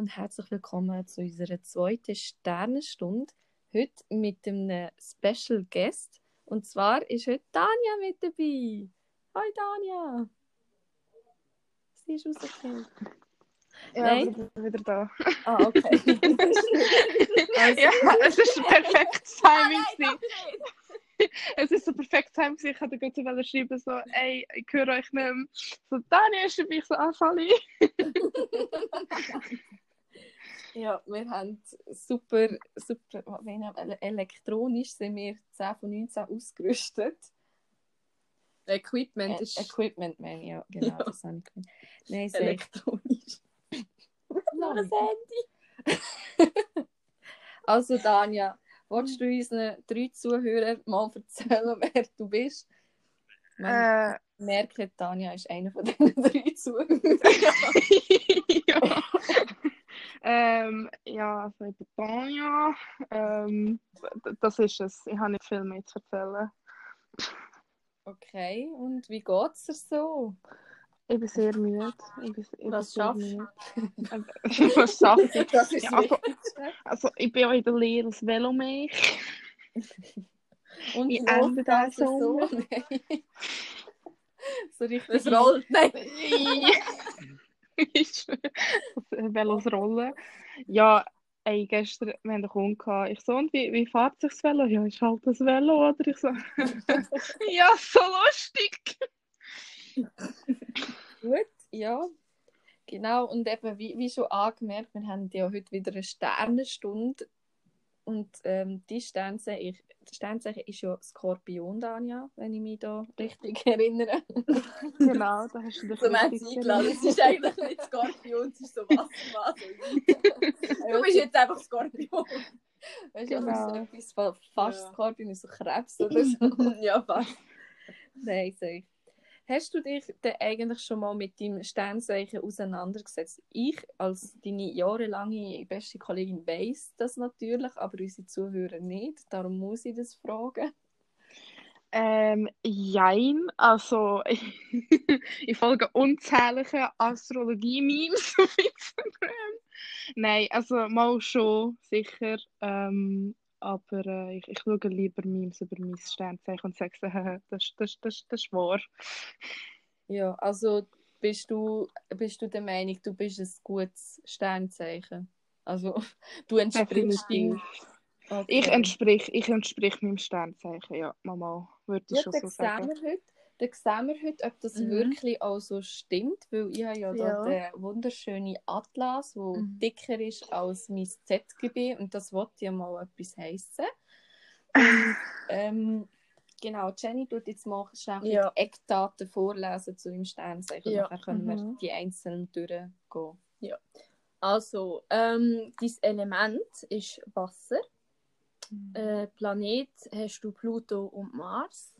und herzlich willkommen zu unserer zweiten Sternenstunde. Heute mit einem Special Guest. Und zwar ist heute Tanja mit dabei. Hi Tanja! Sie ist rausgekommen. Ja, Nein? ich bin wieder da. Ah, okay. also, Ja, es ist ein perfektes Timing. gewesen. es ist so perfekt gewesen. Ich hätte gerade so schreiben, so, ey, ich höre euch nicht mehr. So, Dani ist ich so, ah, Sally. ja, wir haben super, super, wir- elektronisch sind wir 10 von 19 ausgerüstet. Equipment Äh, ist Equipment, ich, ja, genau, Ja. das habe ich gemeint. Nein, sehr elektronisch. Noch ein Handy. also, Danja, willst du unseren drei Zuhörern mal erzählen, wer du bist? Ich Äh, merke, Tanja ist einer von diesen drei Zuhörern. ja. Ähm, ja, also ich bin Tanja. Ähm, das ist es. Ich habe nicht viel mehr zu erzählen. Okay, und wie geht es dir so? Ich bin sehr müde. Ich bin, ich Was sehr schaffst müde. Ähm, Was ich? Das ist Ja, also-. Also, ich bin auch in der Lehre als Velomech. Und wie wie Ende das so? So richtig. Es rollt. Nein. ist Velos rollen. Ja, ey, gestern, wir haben einen Kunden gehabt. Ich so, und wie, wie fährt sich das Velo? Ja, ist halt das Velo, oder? Ich so, ja, so lustig. Gut, ja. Genau, und eben, wie, wie schon angemerkt, wir haben ja heute wieder eine Sternenstunde. Und ähm, die Sternzeichen, das Sternzeichen ist ja Skorpion, Danja, wenn ich mich da richtig erinnere. Genau, da hast du dich So richtig eingeladen. Es ist eigentlich nicht Skorpion, es ist so Wassermann. Du bist jetzt einfach Skorpion. Weißt du, Genau. so etwas fast Ja. Skorpion ist so Krebs oder so. ja, fast. Nein, sag ich. Hast du dich denn eigentlich schon mal mit deinem Sternzeichen auseinandergesetzt? Ich als deine jahrelange beste Kollegin weiß das natürlich, aber unsere Zuhörer nicht. Darum muss ich das fragen. Ähm, jein, also ich folge unzählige Astrologie-Memes auf Instagram. Nein, also mal schon, sicher. Ähm, aber äh, ich, ich schaue lieber Memes über mein Sternzeichen und sage, äh, das, das, das, das ist wahr. Ja, also bist du, bist du der Meinung, du bist ein gutes Sternzeichen? Also du entsprichst. Definitiv. Okay. Ich entsprich, ich entsprich meinem Sternzeichen, ja, Mama, würde ich Ja, schon so sagen. wir heute, dann sehen wir heute, ob das Mhm. wirklich auch so stimmt, weil ich habe ja, Ja. den wunderschönen Atlas, der Mhm. dicker ist als mein ZGB und das wollte ja mal etwas heissen. Und, ähm, genau, Jenny tut jetzt mal schnell Ja. die Eckdaten vorlesen zu dem Sternzeichen. Ja. Nachher können wir Mhm. die einzelnen durchgehen. Also, ähm, dein Element ist Wasser. Äh, Planet hast du Pluto und Mars.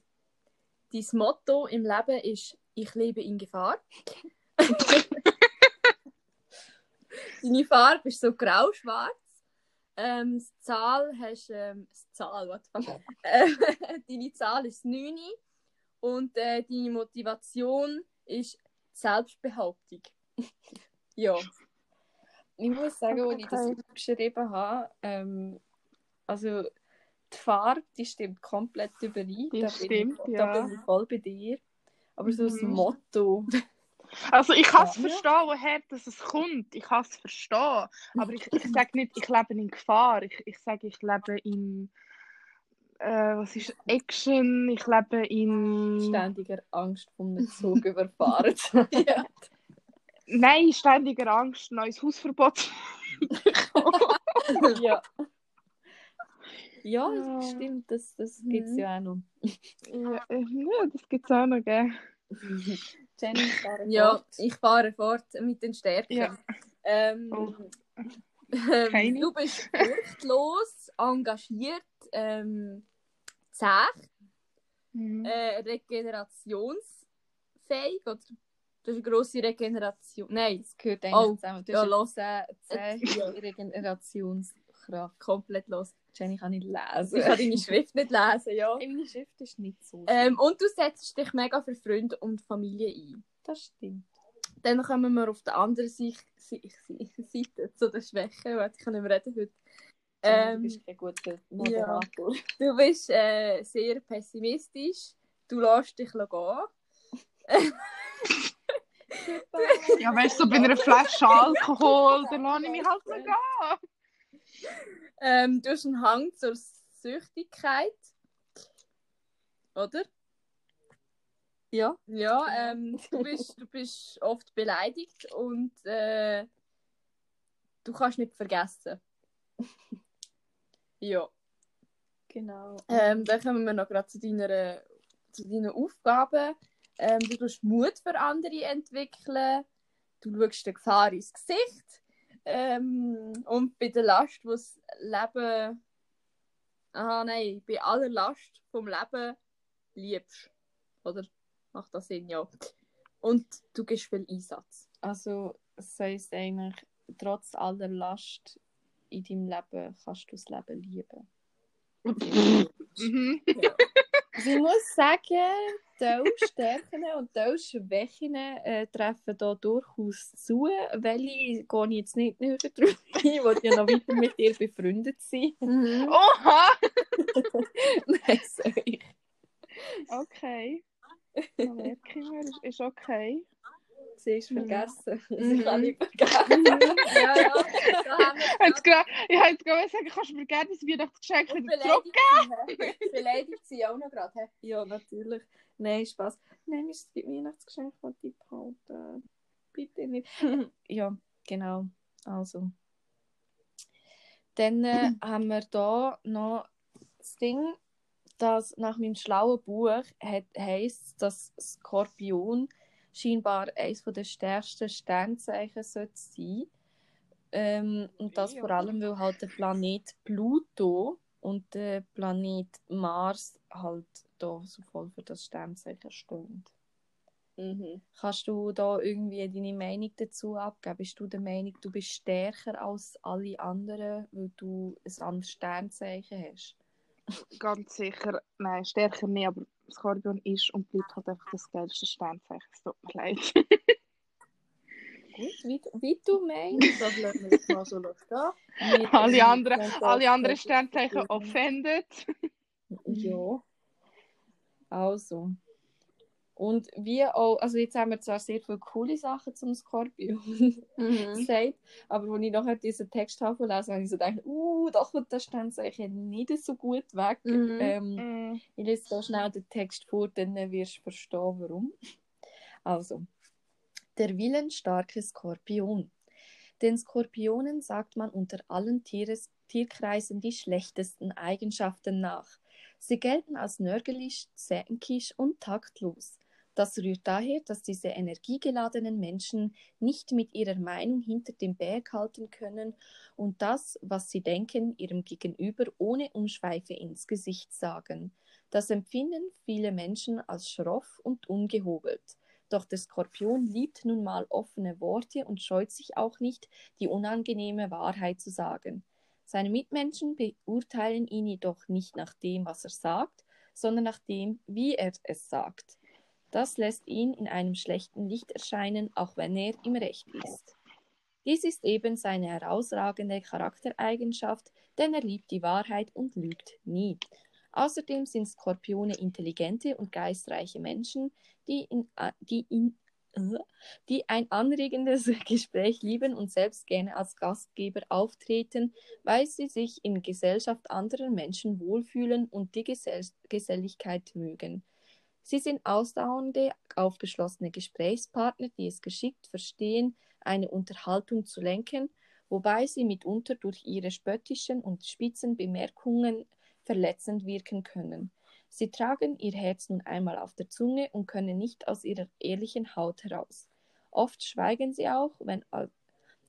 Dein Motto im Leben ist Ich lebe in Gefahr. Deine Farbe ist so grau-schwarz. Ähm, das Zahl hast ähm, Zahl, what äh, Deine Zahl ist 9 und äh, deine Motivation ist Selbstbehauptung. ja. Ich muss sagen, als ich das Okay. aufgeschrieben habe, ähm, also die Farbe, die stimmt komplett überein. Die da stimmt, ich, ja. Da bin ich voll bei dir. Aber so das Mhm. Motto. Also ich kann es Ja. verstehen, woher das es kommt. Ich kann es verstehen. Aber ich, ich sage nicht, ich lebe in Gefahr. Ich, ich sage, ich lebe in äh, was ist Action. Ich lebe in Ständiger Angst, vom Zug überfahren zu werden. Nein, ständiger Angst, neues Hausverbot. ja. Ja, Ja. stimmt, das, das gibt es Mhm. ja auch noch. ja, äh, ja, das gibt es auch noch, gell? Jenny, fahre Ja, fort. ich fahre fort mit den Stärken. Ja. Ähm, Oh. ähm, du bist furchtlos, engagiert, ähm, zäh, Mhm. äh, regenerationsfähig. Oder? Du hast eine grosse Regeneration. Nein, Das gehört eigentlich Oh, zusammen. Du ja, hast los. zähe Regenerationskraft. komplett los. Jenny kann nicht Ich lesen. kann deine Schrift nicht lesen, ja. Ey, Meine Schrift ist nicht so. Ähm, und du setzt dich mega für Freunde und Familie ein. das stimmt. Dann kommen wir auf der anderen Seite, Seite zu den Schwächen, weil ich kann nicht mehr reden heute. Ähm, du bist kein guter Moderator. Ja. Du bist äh, sehr pessimistisch. Du lässt dich gehen. ja, weißt du, so bei einer Flasche Alkohol, dann lasse ich mich halt mal gehen. Ähm, du hast einen Hang zur Süchtigkeit. Oder? Ja. Ja, ähm, du, bist, du bist oft beleidigt und äh, du kannst nicht vergessen. ja. Genau. Ähm, dann kommen wir noch gerade zu deiner, zu deinen Aufgaben. Ähm, du tust Mut für andere entwickeln. Du schaust der Gefahr ins Gesicht. Ähm, und bei der Last, das Leben. Aha, nein, bei aller Last vom Leben liebst. Oder? Macht das Sinn, ja. Und du gibst viel Einsatz. Also, das heisst eigentlich, trotz aller Last in deinem Leben kannst du das Leben lieben. Mhm. Ja. Also ich muss sagen, die Stärken und die Schwächen äh, treffen da durchaus zu. Welche gehe ich jetzt nicht näher drauf ein, ich will ja noch weiter mit dir befreundet sein. Mhm. Oha! Nein, sorry. Okay. Dann merke ich mir, ist okay. Siehst du, Mhm. vergessen. Also Mhm. Ich kann nicht vergessen. ja, ja. Da haben wir Jetzt gra- Ich wollte jetzt gerade sagen, kannst du mir gerne das Weihnachtsgeschenk wieder zurück? beleidigt sie, sie auch noch gerade. Ja, natürlich. Nein, Spaß. Nein, ist das Weihnachtsgeschenk, das ich behalte. Bitte nicht. ja, genau. Also. Dann äh, haben wir da noch das Ding, dass nach meinem schlauen Buch heisst, dass Skorpion scheinbar eines der stärksten Sternzeichen sollte sein. Ähm, und das vor allem, weil halt der Planet Pluto und der Planet Mars halt da so voll für das Sternzeichen stehen. Mhm. Kannst du da irgendwie deine Meinung dazu abgeben? Bist du der Meinung, du bist stärker als alle anderen, weil du ein anderes Sternzeichen hast? Ganz sicher, nein, stärker nicht, aber Skorpion ist und bleibt halt einfach das geilste Sternzeichen. Es tut mir leid. Gut, wie, wie du meinst. Das lassen wir jetzt mal so stehen. Alle anderen, alle anderen Sternzeichen offended. Ja. Also. Und wie auch, also jetzt haben wir zwar sehr viele coole Sachen zum Skorpion Mhm. gesagt, aber als ich nachher diesen Text habe gelesen, habe ich so gedacht, uh, da kommt das Sternzeichen nicht so gut weg. Mhm. Ähm, Mm. ich lese so schnell den Text vor, dann wirst du verstehen, warum. Also, der willensstarke Skorpion. Den Skorpionen sagt man unter allen Tieres, Tierkreisen die schlechtesten Eigenschaften nach. Sie gelten als nörgelig, zänkisch und taktlos. Das rührt daher, dass diese energiegeladenen Menschen nicht mit ihrer Meinung hinter dem Berg halten können und das, was sie denken, ihrem Gegenüber ohne Umschweife ins Gesicht sagen. Das empfinden viele Menschen als schroff und ungehobelt. Doch der Skorpion liebt nun mal offene Worte und scheut sich auch nicht, die unangenehme Wahrheit zu sagen. Seine Mitmenschen beurteilen ihn jedoch nicht nach dem, was er sagt, sondern nach dem, wie er es sagt. Das lässt ihn in einem schlechten Licht erscheinen, auch wenn er im Recht ist. Dies ist eben seine herausragende Charaktereigenschaft, denn er liebt die Wahrheit und lügt nie. Außerdem sind Skorpione intelligente und geistreiche Menschen, die, in, die, in, äh, die ein anregendes Gespräch lieben und selbst gerne als Gastgeber auftreten, weil sie sich in Gesellschaft anderer Menschen wohlfühlen und die Gesell Geselligkeit mögen. Sie sind ausdauernde, aufgeschlossene Gesprächspartner, die es geschickt verstehen, eine Unterhaltung zu lenken, wobei sie mitunter durch ihre spöttischen und spitzen Bemerkungen verletzend wirken können. Sie tragen ihr Herz nun einmal auf der Zunge und können nicht aus ihrer ehrlichen Haut heraus. Oft schweigen sie auch, wenn,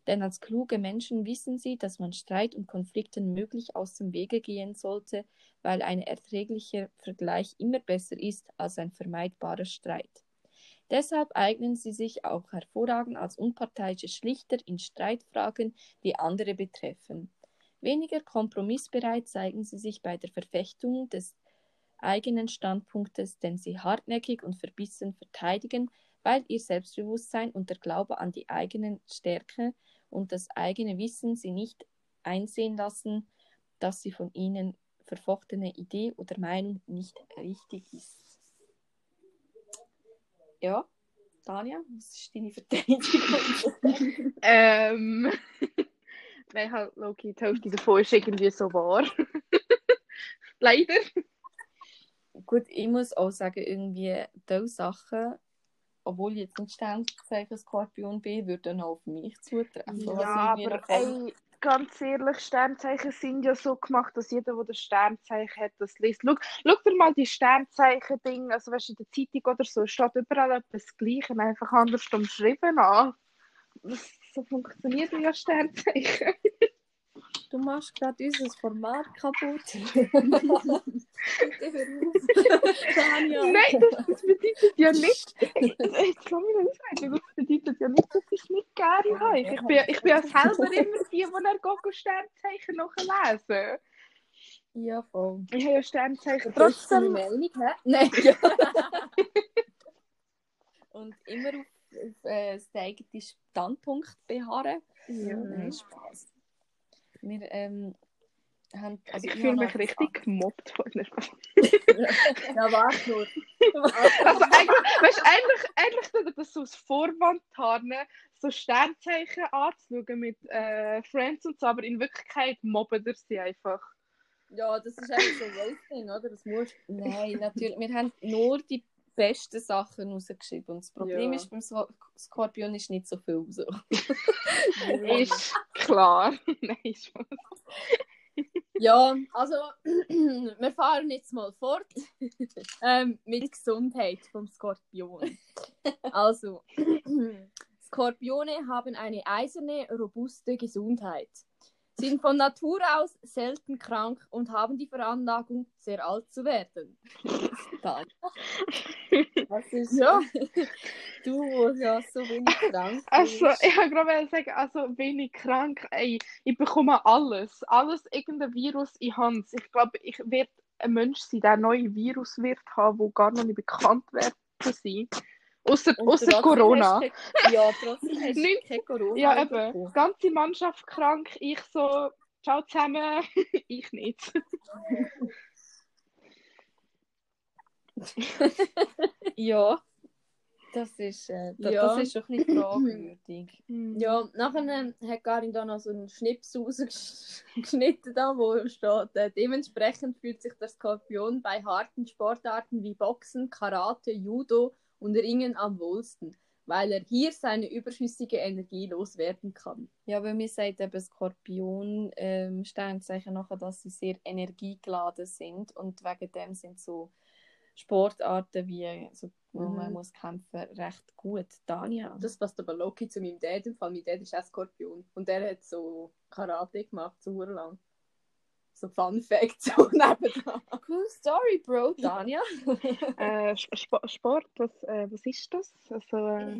denn als kluge Menschen wissen sie, dass man Streit und Konflikten möglich aus dem Wege gehen sollte, weil ein erträglicher Vergleich immer besser ist als ein vermeidbarer Streit. Deshalb eignen sie sich auch hervorragend als unparteiische Schlichter in Streitfragen, die andere betreffen. Weniger kompromissbereit zeigen sie sich bei der Verfechtung des eigenen Standpunktes, den sie hartnäckig und verbissen verteidigen, weil ihr Selbstbewusstsein und der Glaube an die eigenen Stärke und das eigene Wissen sie nicht einsehen lassen, dass sie von ihnen verfochtene Idee oder Meinung nicht richtig ist. Ja, Tanja, was ist deine Verteidigung? Ähm, weil halt, Loki, die Hälfte davon ist irgendwie so wahr. Leider. Gut, ich muss auch sagen, irgendwie diese Sachen, obwohl ich jetzt nicht Sternzeichen Skorpion bin, würden auch auf mich zutreffen. Ja, aber ey, ganz ehrlich, Sternzeichen sind ja so gemacht, dass jeder, der das Sternzeichen hat, das liest. Schau, schau dir mal die Sternzeichen-Dinge, also weißt du, in der Zeitung oder so, steht überall etwas Gleiches, einfach anders umschrieben an. Das, so funktioniert ja Sternzeichen. Du machst gerade unser Format kaputt. Tanja. Nein, das, das bedeutet ja nicht. Mich noch ausreden. Das bedeutet ja nicht, dass ich es nicht gerne habe. Ich bin, ich bin ja selber immer die, die dann Gogo Sternzeichen nachlesen. Ja, voll. Ich habe ja Sternzeichen Das ist deine trotzdem. Meinung, hä? Nein. Und immer auf, auf äh, das eigene Standpunkt beharren. Ja. Nein, Spaß. Wir ähm, haben. Also Ich ich fühle mich richtig gemobbt von der Ja, warte nur. Also eigentlich, weißt, eigentlich, eigentlich tut er das so als Vorwand haben, so Sternzeichen anzuschauen mit äh, Friends und so, aber in Wirklichkeit mobben er sie einfach. Ja, das ist einfach so Roasting, oder? Das musst Nein, natürlich. Wir haben nur die besten Sachen rausgeschrieben. Und das Problem Ja. ist, beim Skorpion ist nicht so viel so. Ist klar. Nein, Spaß. Ja, also wir fahren jetzt mal fort ähm, mit Gesundheit vom Skorpion. Also, Skorpione haben eine eiserne, robuste Gesundheit, sind von Natur aus selten krank und haben die Veranlagung, sehr alt zu werden. Da. Was ist Ja. du, ja so wenig krank Also, ich wollte gerade sagen, also wenig krank. Ey, ich bekomme alles. Alles, irgendein Virus, habe es. Ich glaube, ich werde ein Mensch sein, der ein neues Virus wird haben, wo gar noch nicht bekannt werden sein. Außer, außer Corona. kein- Ja, trotzdem hast du kein Corona. Ja, eben. Die ganze Mannschaft krank, ich so, ciao zusammen, ich nicht. Ja, das ist, äh, da, Ja. das ist doch nicht fragwürdig. Ja, nachher ähm, hat Karin da noch so einen Schnips rausgeschnitten, da, wo steht, äh, dementsprechend fühlt sich der Skorpion bei harten Sportarten wie Boxen, Karate, Judo und Ringen am wohlsten, weil er hier seine überschüssige Energie loswerden kann. Ja, weil mir sagt eben Skorpion ähm, Sternzeichen nachher, dass sie sehr energiegeladen sind und wegen dem sind so Sportarten wie so, wo man Mhm. muss kämpfen recht gut. Tanja. Das passt aber Loki zu meinem Dad im Fall. Mein Dad ist auch Skorpion und der hat so Karate gemacht, so lang. So Fun Fact, so nebenan. Cool Story, Bro, Tanja. Äh, Sp- Sp Sport, was, äh, was ist das? Also, äh,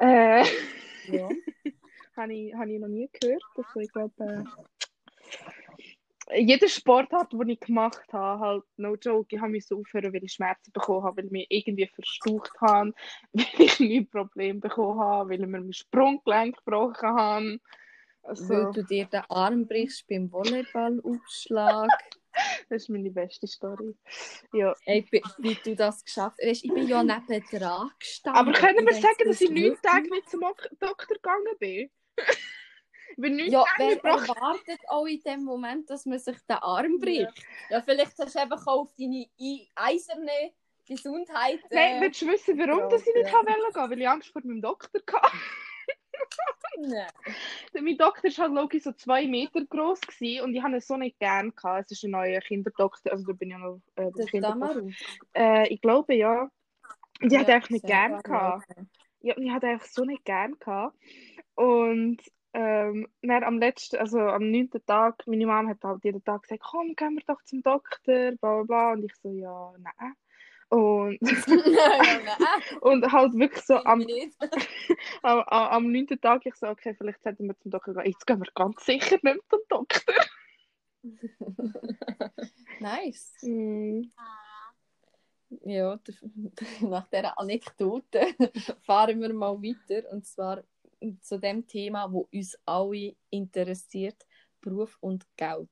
äh, ja. habe ich, hab ich noch nie gehört. Also, ich glaube, äh, jede Sportart, die ich gemacht habe, halt, no joke, ich habe mich so aufhören, weil ich Schmerzen bekommen habe, weil ich mich irgendwie verstaucht habe, weil ich ein Problem bekommen habe, weil ich mir mein Sprunggelenk gebrochen habe. Also, Weil du dir den Arm brichst beim Volleyballaufschlag. das ist meine beste Story. Ja. Ey, wie, du das geschafft hast. Ich bin ja neben dran gestanden. Aber können wir sagen, dass ich neun Tage nicht zum Ok- Doktor gegangen bin? bin Ja, wer gebrochen. erwartet auch in dem Moment, dass man sich den Arm bricht? Ja, vielleicht hast du einfach auch auf deine ei- eiserne Gesundheit. Nein, Äh, willst du wissen, warum ja, dass ich nicht ja. wollte gehen? Weil ich Angst vor meinem Doktor hatte. Nein. mein Doktor war halt so zwei Meter groß und ich habe ihn so nicht gern gehabt. Es ist ein neuer Kinderdoktor, also da bin ich ja noch äh, Der Kinderdoktor. Äh, ich glaube ja. Und ich hatte Ja, einfach nicht sehr gern gehabt. Ja, und ich hatte einfach so nicht gern gehabt. Und ähm, dann am letzten, also am neunten Tag, meine Mama hat halt jeden Tag gesagt, komm, gehen wir doch zum Doktor, bla bla bla. Und ich so, ja, nein. Und, ja, nein. und halt wirklich so am, am, am, am neunten Tag, ich so, okay, vielleicht sollten wir zum Doktor gehen. Jetzt gehen wir ganz sicher nicht zum Doktor. Nice. Mm. ja, nach dieser Anekdote fahren wir mal weiter. Und zwar zu dem Thema, wo uns alle interessiert: Beruf und Geld.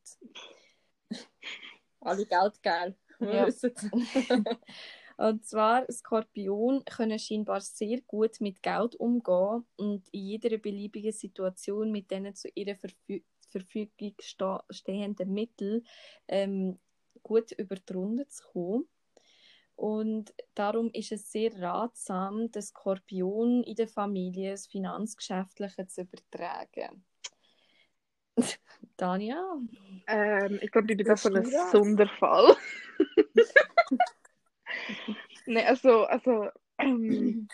alle Geld geil. Ja. und zwar, Skorpion können scheinbar sehr gut mit Geld umgehen und in jeder beliebigen Situation mit denen zu ihrer Verfü Verfügung ste stehenden Mitteln ähm, gut über die Runde zu kommen. Und darum ist es sehr ratsam, den Skorpion in der Familie das Finanzgeschäftliche zu übertragen. Tanja? Ähm, ich glaube, ich bin da so ein? Sonderfall. Nein, also, also ähm,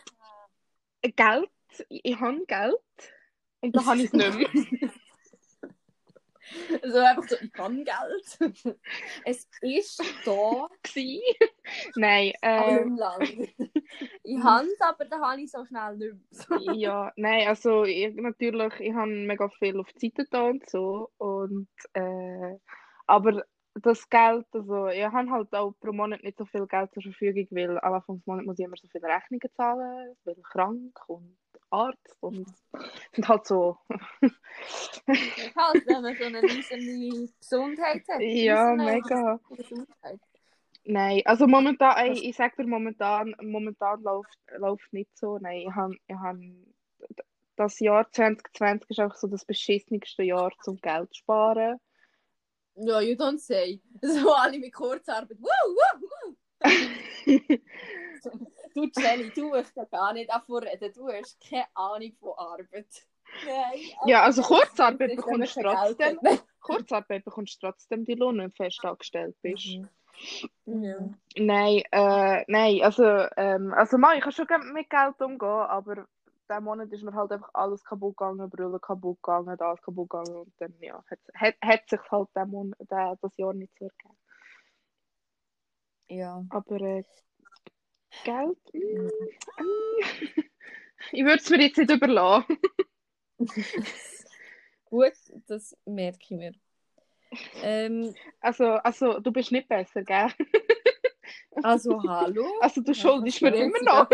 Geld, ich, habe Geld und da habe ich es nicht mehr. Also einfach so, ich kann Geld. es ist da Gewesen. Nein, Aber ähm, nicht. Ich habe es, aber da habe ich so schnell nicht mehr. ja, nein, also ich, natürlich, ich habe mega viel auf die Seite da und so und äh, aber das Geld, also ich habe halt auch pro Monat nicht so viel Geld zur Verfügung, weil am Anfang des Monats muss ich immer so viele Rechnungen zahlen, weil krank und Arzt und sind halt so Halt, wenn man so eine riesige Gesundheit hat. ja mega Gesundheit. Nein, also momentan, ey, ich sag dir, momentan, momentan läuft, läuft nicht so. Nein, ich habe ich hab, das Jahr 2020 ist einfach so das beschissenste Jahr zum Geld zu sparen. Ja, you don't say. So alle mit Kurzarbeit. Woo, woo, woo. Du, Jenny, du musst ja gar nicht davon reden. Du hast keine Ahnung von Arbeit. Nein, Ja, also Kurzarbeit bekommst du trotzdem, Geld. Kurzarbeit bekommst du trotzdem die Lohn, wenn du fest angestellt bist. Mhm. Ja. Nein, äh, nein, also, ähm, also mal, ich kann schon gerne mit Geld umgehen, aber diesen Monat ist mir halt einfach alles kaputt gegangen, Brille kaputt gegangen, das kaputt gegangen und dann, ja, hat, hat, hat sich halt diesen Monat, der, das Jahr nicht so ergeben. Ja. Aber äh, Geld, mm, mm, ich würde es mir jetzt nicht überlassen. Gut, das merke ich mir. Ähm, Also, also, du bist nicht besser, gell? also, hallo? Also, du schuldest mir immer noch.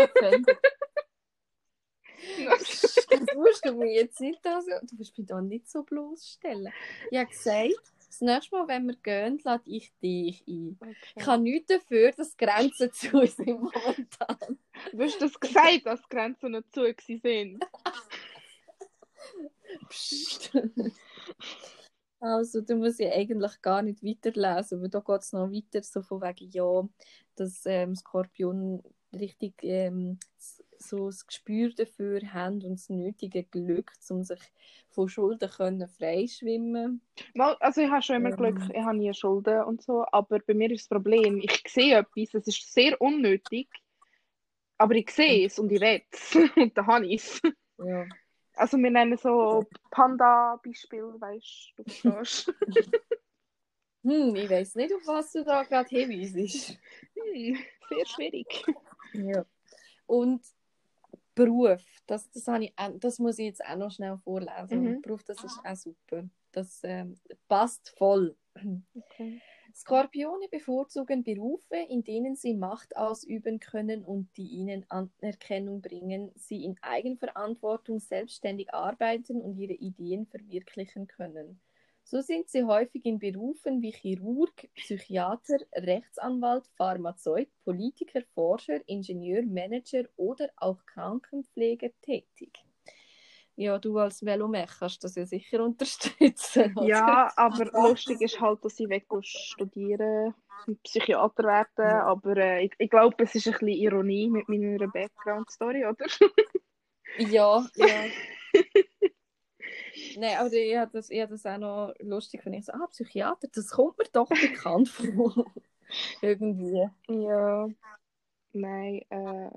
Das musst du mir jetzt nicht also, du musst mich da nicht so bloßstellen. Ich habe gesagt, das nächste Mal, wenn wir gehen, lade ich dich ein. Ich habe nichts dafür, dass Grenzen zu sind momentan. Du hast das gesagt, dass Grenzen nicht zu sind. Psst. Also, du musst ja eigentlich gar nicht weiterlesen, weil da geht es noch weiter, so von wegen, ja, dass ähm, Skorpion richtig ähm, so das Gespür dafür haben und das nötige Glück, um sich von Schulden können freischwimmen Mal, also ich habe schon immer Ähm. Glück, ich habe nie Schulden und so, aber bei mir ist das Problem, ich sehe etwas, es ist sehr unnötig, aber ich sehe es und ich will es und dann habe ich es. Ja. Also wir nennen so Panda-Beispiel, weißt du, du verstehst. Hm, ich weiß nicht, auf was du da gerade hinweisest. hm, sehr schwierig. Ja. Und Beruf, das, das, ich, das muss ich jetzt auch noch schnell vorlesen. Mhm. Beruf, das ist auch super. Das ähm, passt voll. Okay. Skorpione bevorzugen Berufe, in denen sie Macht ausüben können und die ihnen Anerkennung bringen, sie in Eigenverantwortung selbstständig arbeiten und ihre Ideen verwirklichen können. So sind sie häufig in Berufen wie Chirurg, Psychiater, Rechtsanwalt, Pharmazeut, Politiker, Forscher, Ingenieur, Manager oder auch Krankenpfleger tätig. Ja, du als Velomech kannst das ja sicher unterstützen. oder? Ja, aber lustig ist halt, dass ich weg studieren Psychiater werden, Ja. aber äh, ich, ich glaube, es ist ein bisschen Ironie mit meiner Background-Story, oder? Ja, ja. Nein, aber ich habe das, hab das auch noch lustig, wenn ich so, ah, Psychiater, das kommt mir doch bekannt vor. Irgendwie. Ja, nein, äh,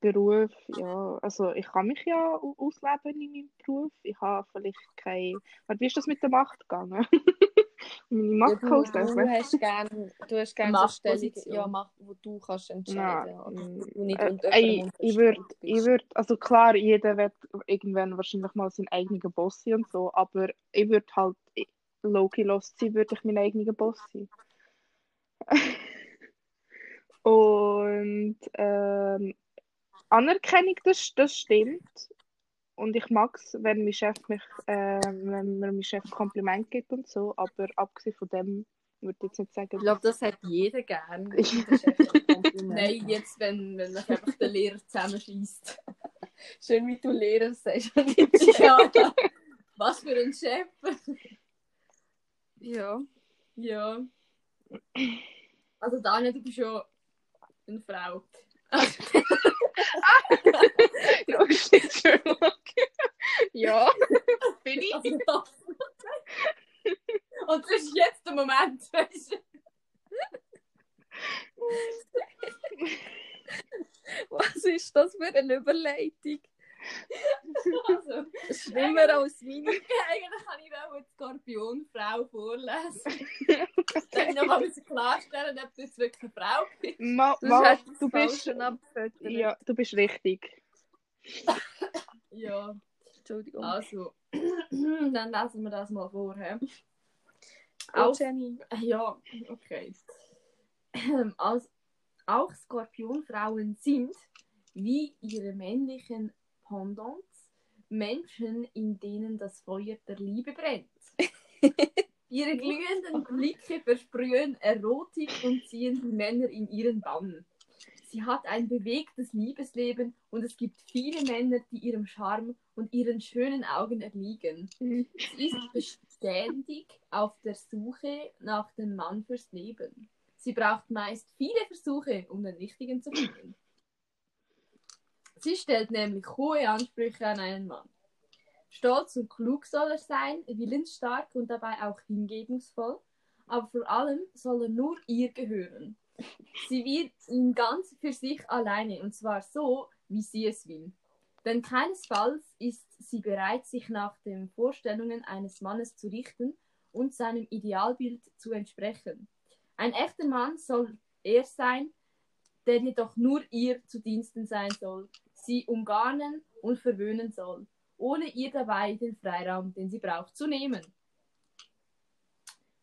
Beruf, ja, also ich kann mich ja au- ausleben in meinem Beruf. Ich habe vielleicht kein. Warte, wie ist das mit der Macht gegangen? Meine Ja, Macht du, kann du ausleben. hast gerne du hast gern so Machtposition. ja, Macht, wo du kannst entscheiden Nein, oder mm, du nicht äh, ich würde, ich würd, also klar, jeder wird irgendwann wahrscheinlich mal seinen eigenen Boss sein und so, aber ich würde halt, low-key lost sein, würde ich mein eigener Boss sein. Und ähm, Anerkennung, das, das stimmt. Und ich mag es, wenn mein Chef mich, äh, wenn mir mein Chef Kompliment gibt und so, aber abgesehen von dem würde ich jetzt nicht sagen. Ich glaube, das hat jeder gern. Der. Nein, jetzt, wenn, wenn man einfach den Lehrer zusammenschießt. Schön, wie du Lehrer sagst. ja. Was für ein Chef. ja. Ja. Also Daniel, du bist ja eine Frau. Ja, steht Sherlock. ja, bin ich. Also, Und das ist jetzt der Moment, weißt du? Was ist das für eine Überleitung? Also, Schlimmer als meine. eigentlich kann ich auch die Skorpionfrau vorlesen. Dann noch mal müssen klarstellen, ob du jetzt wirklich eine Frau bist. Ma, ma, du bist, schon ja, du bist richtig. Ja, Entschuldigung. also. Dann lesen wir das mal vor. He? Auch Auch, Jenny. ja, okay. Ähm, Als, auch Skorpionfrauen sind, wie ihre männlichen Pendants, Menschen, in denen das Feuer der Liebe brennt. Ihre glühenden Blicke versprühen Erotik und ziehen die Männer in ihren Bann. Sie hat ein bewegtes Liebesleben und es gibt viele Männer, die ihrem Charme und ihren schönen Augen erliegen. Sie ist beständig auf der Suche nach dem Mann fürs Leben. Sie braucht meist viele Versuche, um den richtigen zu finden. Sie stellt nämlich hohe Ansprüche an einen Mann. Stolz und klug soll er sein, willensstark und dabei auch hingebungsvoll, aber vor allem soll er nur ihr gehören. Sie wird ihn ganz für sich alleine und zwar so, wie sie es will. Denn keinesfalls ist sie bereit, sich nach den Vorstellungen eines Mannes zu richten und seinem Idealbild zu entsprechen. Ein echter Mann soll er sein, der jedoch nur ihr zu Diensten sein soll, sie umgarnen und verwöhnen soll, ohne ihr dabei den Freiraum, den sie braucht, zu nehmen.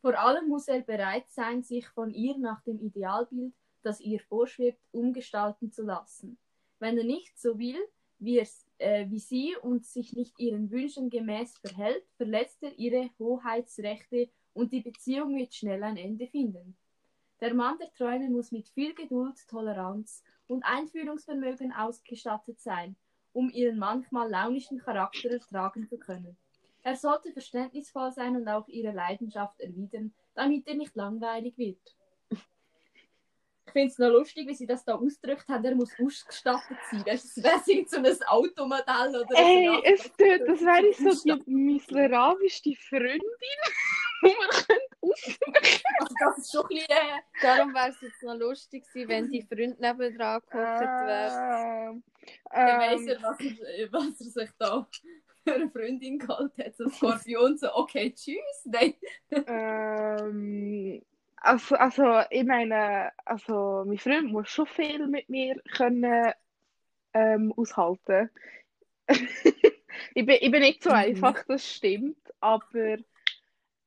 Vor allem muss er bereit sein, sich von ihr nach dem Idealbild, das ihr vorschwebt, umgestalten zu lassen. Wenn er nicht so will, wie, es, äh, wie sie und sich nicht ihren Wünschen gemäß verhält, verletzt er ihre Hoheitsrechte und die Beziehung wird schnell ein Ende finden. Der Mann der Träume muss mit viel Geduld, Toleranz und Einfühlungsvermögen ausgestattet sein, um ihren manchmal launischen Charakter ertragen zu können. Er sollte verständnisvoll sein und auch ihre Leidenschaft erwidern, damit er nicht langweilig wird. Ich finde es noch lustig, wie sie das da ausgedrückt haben. Er muss ausgestattet sein. Weißt du, es wäre so ein Automodell oder Ey, ein es tut, das wäre so die miserabelste Freundin, die man könnte aussuchen Also das ist schon ein bisschen... Äh, Darum wäre es jetzt noch lustig gewesen, wenn die Freund nebendran gehockt wäre. Ähm, weiss ähm, er, was er, was er sich da für eine Freundin geholt hat. So ein Skorpion, so, okay, tschüss. Nein. ähm, also, also, ich meine, also, mein Freund muss schon viel mit mir können ähm, aushalten. ich, bin, ich bin nicht so Mhm. einfach, das stimmt, aber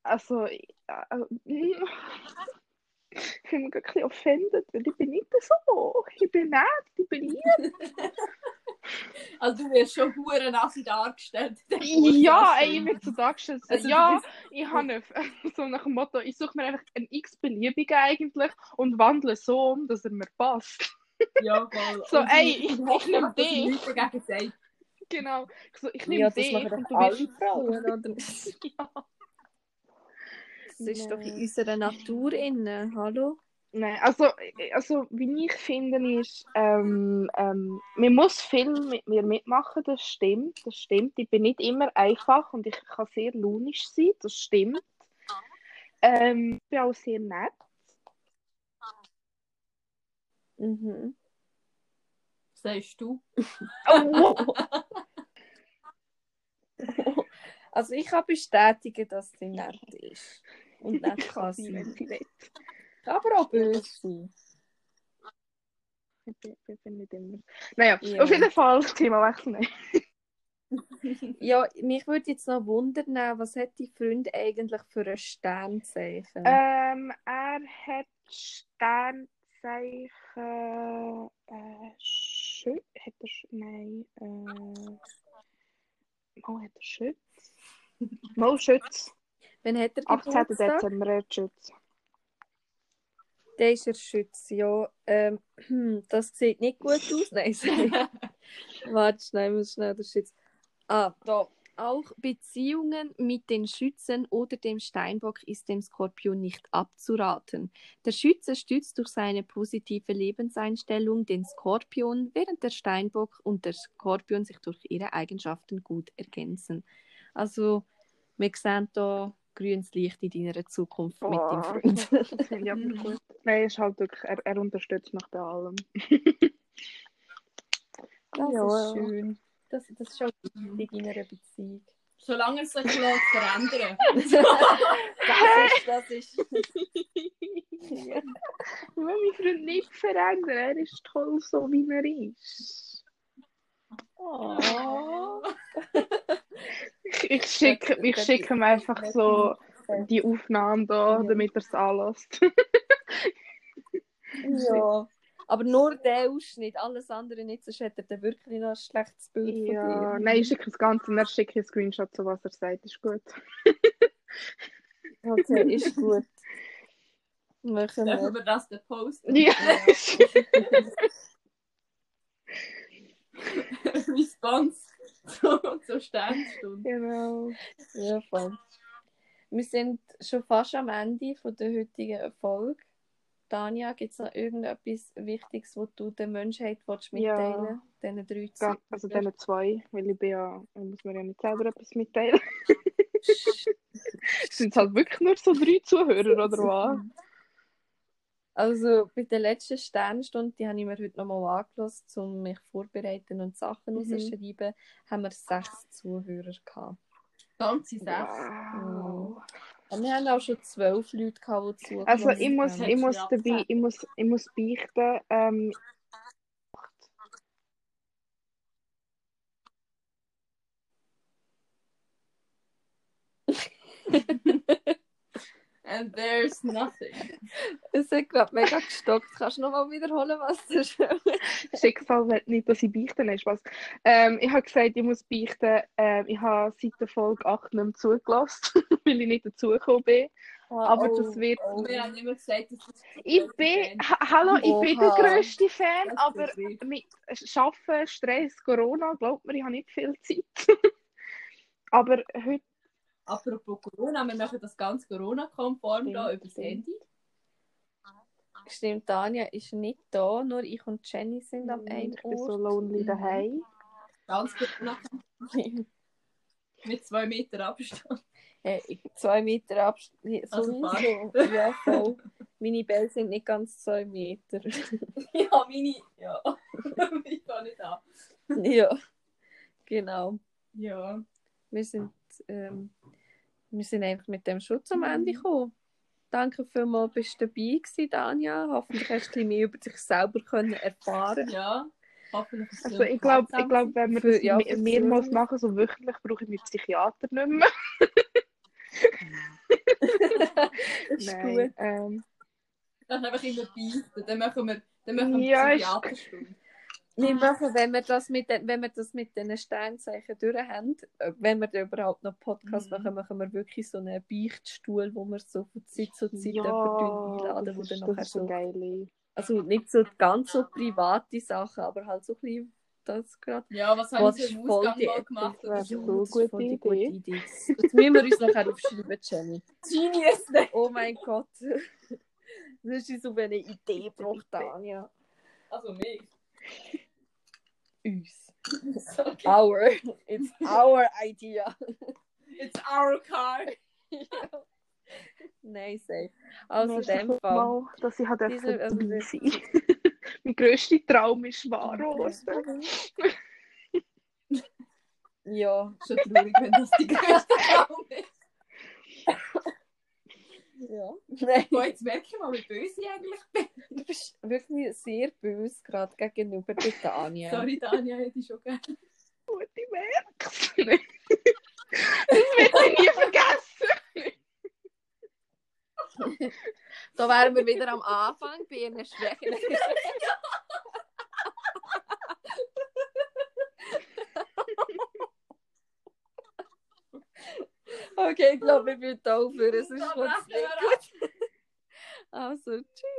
also, ich, äh, ich bin mich ein bisschen offended, weil ich bin nicht so. Ich bin nett, ich bin lieb. Also du wirst schon hure nassi dargestellt. Ja, ey, ich wird so dargestellt. so, Also, ja, bist- ich habe eine- so nach dem Motto, ich suche mir einfach einen x-beliebigen eigentlich und wandle so um, dass er mir passt. Ja, voll. So, Und ey, ich- ich- ich ich hoffe, nehm dass er dich. Genau. Ich So, ich nehme Ja, das dich machen und du alle bist... Frauen, oder? Ja. Das ist doch in unserer Natur inne. Hallo? Nein, also, also wie ich finde, ist, ähm, ähm, man muss viel mit mir mitmachen, das stimmt, das stimmt. Ich bin nicht immer einfach und ich kann sehr launisch sein, das stimmt. Ähm, ich bin auch sehr nett. Mhm. Sagst du? Oh, Also ich kann bestätigen, dass sie nett ist. Und ich kann sie, wenn sie will. Aber auch böse. Ich bin, ich bin nicht immer. Naja, Ja. auf jeden Fall Thema wechseln. Ja, mich würde jetzt noch wundern, was hat die Freund eigentlich für ein Sternzeichen? Ähm, er hat Sternzeichen Zeichen äh, Schütz. Hat er Sch Nein. Äh, oh, hat er Schütz? Mal Schütz. Wann hat er 18. Geburtstag? Dezember hat Schütz. Der ist er Schütz, ja. Ähm, das sieht nicht gut aus. Nein, sorry. Warte schnell, muss schnell den Schütz. Ah, da. Auch Beziehungen mit den Schützen oder dem Steinbock ist dem Skorpion nicht abzuraten. Der Schütze stützt durch seine positive Lebenseinstellung den Skorpion, während der Steinbock und der Skorpion sich durch ihre Eigenschaften gut ergänzen. Also, wir sehen hier grünes Licht in deiner Zukunft mit deinem Freund. das finde ich aber gut. Nein, ist halt wirklich, er, er unterstützt mich bei allem. Das Ja. ist schön. Das, das ist schon wichtig in einer Beziehung. Solange es sich lässt verändern. Das ist, das ist. ja. Ich will meinen Freund nicht verändern, er ist toll so, wie er ist. Oh. Ich schicke, ich schicke ihm einfach so die Aufnahmen da, damit er es anlässt. Ja. Aber nur der Ausschnitt, alles andere nicht, sonst hat er dann wirklich noch ein schlechtes Bild Ja, von dir. nein, ich schicke das Ganze und er schicke einen Screenshot, so was er sagt, ist gut. Okay, ist gut. Machen Dürfen wir. wir das dann posten? Ja. Response zu, zur Sternstunde. genau. Ja, voll. Wir sind schon fast am Ende von der heutigen Folge. Tanja, gibt es noch irgendetwas Wichtiges, was du der Menschheit willst Ja. mitteilen Diesen drei Zügen? Also diese zwei, weil ich bin ja, ich muss mir ja nicht selber etwas mitteilen. Sind es halt wirklich nur so drei Zuhörer, oder was? Also bei der letzten Sternstunde, die habe ich mir heute nochmal angelassen, um mich vorzubereiten und Sachen Mhm. rauszuschreiben, haben wir sechs Zuhörer gehabt. Ganze sechs. Wow. Und wir haben auch schon zwölf Leute gehabt, die zugelassen Also ich muss, haben. ich muss dabei, ich muss, ich muss beichten, ähm, And there's nothing. Es hat gerade mega gestockt. Kannst du nochmal wiederholen, was du schon... Schicksal will nicht, dass ich beichten ist was. Ähm, ich habe gesagt, ich muss beichten, ähm, ich habe seit der Folge 8 nicht mehr zugelassen, weil ich nicht dazugekommen bin. Aber das wird- Und wir haben immer gesagt, dass das Ich bin, ha hallo, ich bin der Oha. grösste Fan, Das aber mit Arbeiten, Stress, Corona, glaubt mir, ich habe nicht viel Zeit. aber heute, Apropos Corona, wir machen das ganz Corona-konform Stimmt, da über das stimmt. Handy. Stimmt, Tanja ist nicht da, nur ich und Jenny sind am einen ich bin so Ort. lonely Mhm. daheim. Ganz Corona mit zwei Meter Abstand. Hey, zwei Meter Abstand. Also. Ja, voll. Meine Bälle sind nicht ganz zwei Meter. ja, meine. Ja. ich kann nicht an. ja, genau. Ja. Wir sind, ähm, wir sind einfach mit dem Schutz am Ende gekommen. Danke vielmals, bist du dabei gewesen, Tanja. Hoffentlich hast du ein bisschen mehr über dich selber können erfahren Ja. Hoffentlich Also ich glaube, ich glaub, wenn wir Für- das ja, mehrmals machen, so wöchentlich, brauche ich meinen Psychiater nicht mehr. Das ist Nein, gut. ähm, Dann einfach immer beichten. Dann machen wir, dann machen wir Ja, Psychiaterstunde. Wir machen, wenn wir das mit den, wenn wir das mit den Sternzeichen durch haben, wenn wir überhaupt noch Podcast Mhm. machen, machen wir wirklich so einen Beichtstuhl, wo wir so von Zeit zu Zeit ja, jemanden einladen, das wo ist, dann nachher ist so geil. also nicht so ganz so private Sachen, aber halt so ein bisschen das gerade. Ja, was haben das Sie ist im voll Ausgang die mal gemacht? Das wär so? ist gute Idee. gute Idee. Das müssen wir uns nachher aufschreiben, Jenny. Genius! ne? Oh mein Gott. Das ist so eine Idee braucht Tanja. Also mich. Uns. Okay. Our. It's our idea. It's our car. Nein, safe. Also in dem Fall. mal, dass ich halt Diese- also dabei sein Mein grösster Traum ist wahr geworden. Ja, Schon traurig, wenn das die größte Traum ist. ja. Nein. Boah, jetzt merke ich mal, wie böse ich eigentlich bin. Du bist wirklich sehr böse gerade gegenüber der Daniel. Sorry, Daniel, hätte ich schon gerne. Gut, ich merk's. das wird ich nie vergessen. so wären wir wieder am Anfang bei ihren Schwächen. okay, ich glaube, wir müssen aufhören, sonst kommt es nicht gut. Also, tschüss.